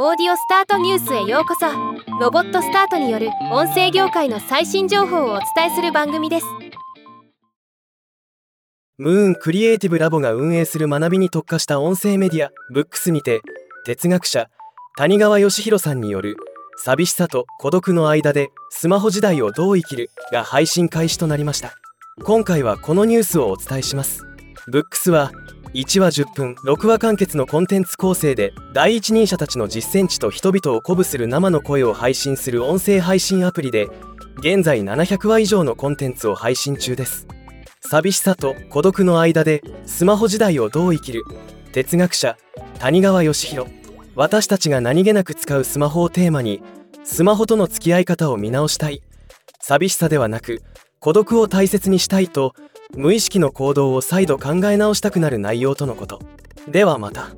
オーディオスタートニュースへようこそ。ロボットスタートによる音声業界の最新情報をお伝えする番組です。ムーンクリエイティブラボが運営する学びに特化した音声メディアブックスにて哲学者谷川義弘さんによる寂しさと孤独の間でスマホ時代をどう生きるが配信開始となりました。今回はこのニュースをお伝えします。ブックスは1話10分6話完結のコンテンツ構成で第一人者たちの実践地と人々を鼓舞する生の声を配信する音声配信アプリで現在700話以上のコンテンツを配信中です。寂しさと孤独の間でスマホ時代をどう生きる哲学者谷川義弘私たちが何気なく使うスマホをテーマにスマホとの付き合い方を見直したい。寂しさではなく孤独を大切にしたいと無意識の行動を再度考え直したくなる内容とのこと。ではまた。